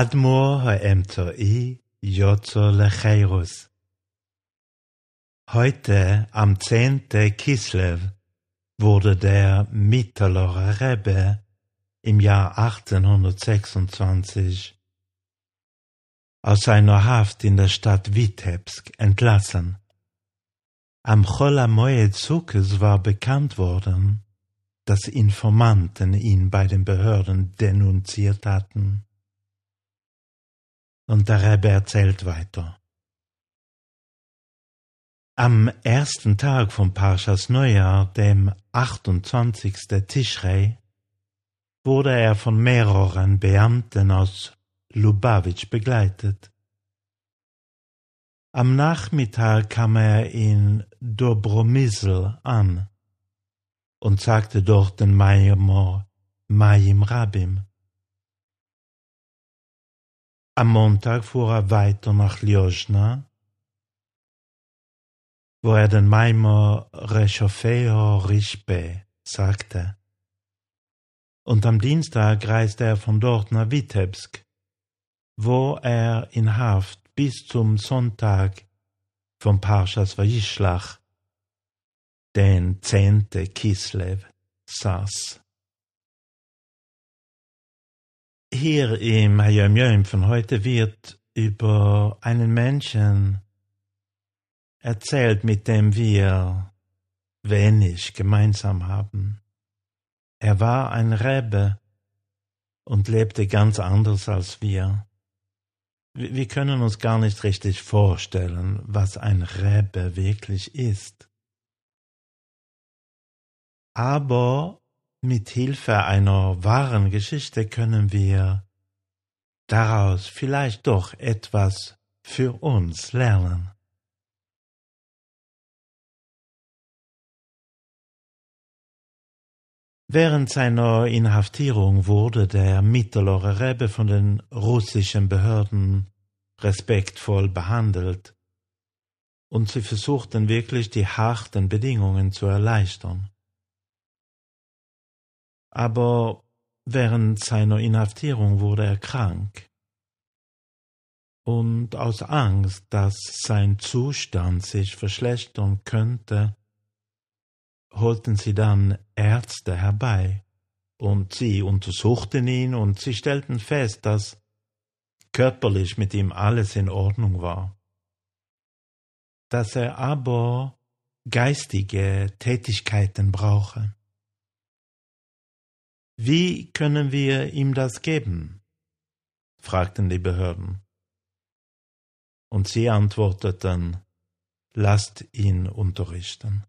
Admor ha'emtoi Yozo Lecheirus. Heute, am 10. Kislev, wurde der Mittelorer Rebbe im Jahr 1826 aus seiner Haft in der Stadt Witebsk entlassen. Am Cholamoed Sukkes war bekannt worden, dass Informanten ihn bei den Behörden denunziert hatten. Und der Rebbe erzählt weiter. Am ersten Tag vom Parshas Neujahr, dem 28. Tischrei, wurde er von mehreren Beamten aus Lubavitch begleitet. Am Nachmittag kam er in Dobromysl an und sagte dort den Maimor Mayim Rabim. Am Montag fuhr er weiter nach Ljosna, wo er den Maimor Rechofeo Rishbe sagte. Und am Dienstag reiste er von dort nach Witebsk, wo er in Haft bis zum Sonntag vom Parshas Vayishlach, den zehnte Kislev, saß. Hier im Hayom Yom von heute wird über einen Menschen erzählt, mit dem wir wenig gemeinsam haben. Er war ein Rebbe und lebte ganz anders als wir. Wir können uns gar nicht richtig vorstellen, was ein Rebbe wirklich ist. Aber mit Hilfe einer wahren Geschichte können wir daraus vielleicht doch etwas für uns lernen. Während seiner Inhaftierung wurde der mittlere Rebbe von den russischen Behörden respektvoll behandelt, und sie versuchten wirklich die harten Bedingungen zu erleichtern aber während seiner Inhaftierung wurde er krank. Und aus Angst, dass sein Zustand sich verschlechtern könnte, holten sie dann Ärzte herbei, und sie untersuchten ihn, und sie stellten fest, dass körperlich mit ihm alles in Ordnung war, dass er aber geistige Tätigkeiten brauche. Wie können wir ihm das geben? fragten die Behörden. Und sie antworteten, lasst ihn unterrichten.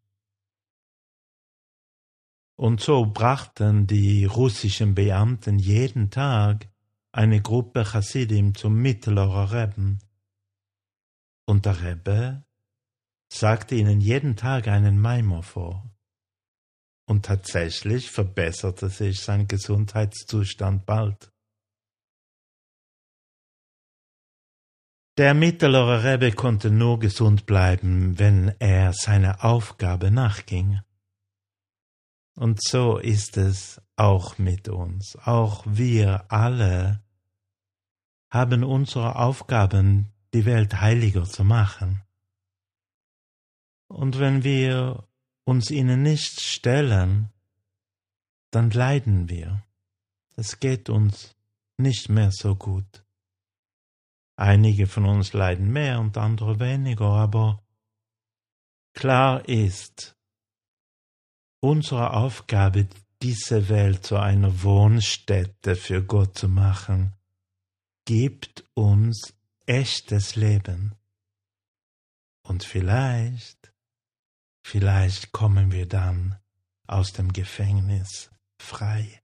Und so brachten die russischen Beamten jeden Tag eine Gruppe Chassidim zum Mittelorer Rebben. Und der Rebbe sagte ihnen jeden Tag einen Maimer vor und tatsächlich verbesserte sich sein Gesundheitszustand bald. Der mittlere Rebbe konnte nur gesund bleiben, wenn er seiner Aufgabe nachging. Und so ist es auch mit uns. Auch wir alle haben unsere Aufgaben, die Welt heiliger zu machen. Und wenn wir uns ihnen nicht stellen, dann leiden wir. Es geht uns nicht mehr so gut. Einige von uns leiden mehr und andere weniger, aber klar ist, unsere Aufgabe, diese Welt zu einer Wohnstätte für Gott zu machen, gibt uns echtes Leben. Und vielleicht Vielleicht kommen wir dann aus dem Gefängnis frei.